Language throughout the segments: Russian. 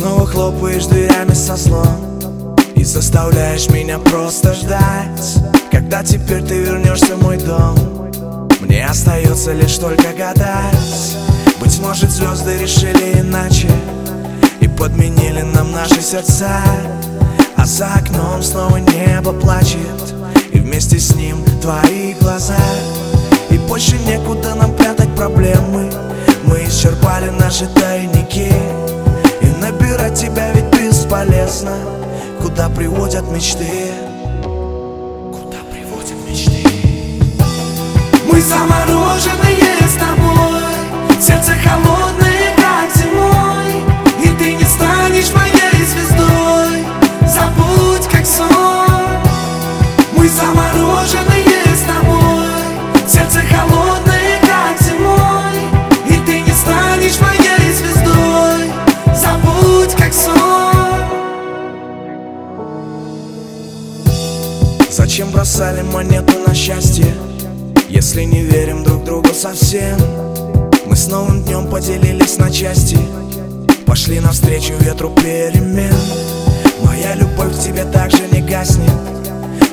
снова хлопаешь дверями со злом И заставляешь меня просто ждать Когда теперь ты вернешься в мой дом? Мне остается лишь только гадать. Быть может звезды решили иначе И подменили нам наши сердца. А за окном снова небо плачет И вместе с ним твои глаза. И больше некуда нам прятать проблемы. Мы исчерпали наши тайники бесполезно Куда приводят мечты. Куда приводят мечты? Мы замороженные Зачем бросали монету на счастье? Если не верим друг другу совсем Мы с новым днем поделились на части. Пошли навстречу ветру перемен. Моя любовь к тебе также не гаснет.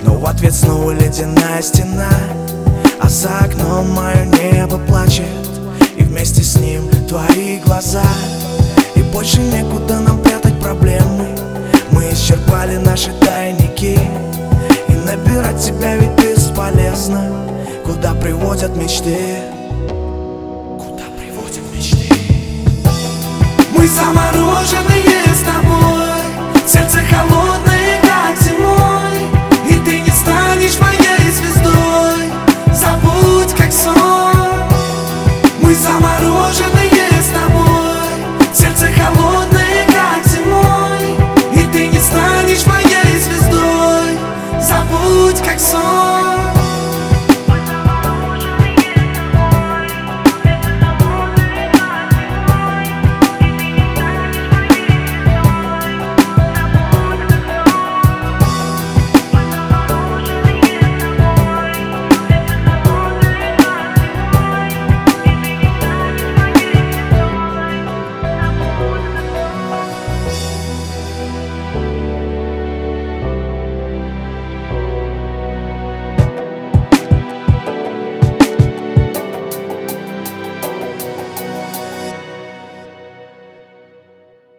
Но в ответ снова ледяная стена. А за окном мое небо плачет. И вместе с ним твои глаза. И больше некуда нам прятать проблемы. Мы исчерпали наши тайники Набирать тебя ведь бесполезно. Куда приводят мечты? Куда приводят мечты? Мы замороженные с тобой. Сердце холодное, как зимой. И ты не станешь моей звездой. Забудь, как сон. Мы заморожены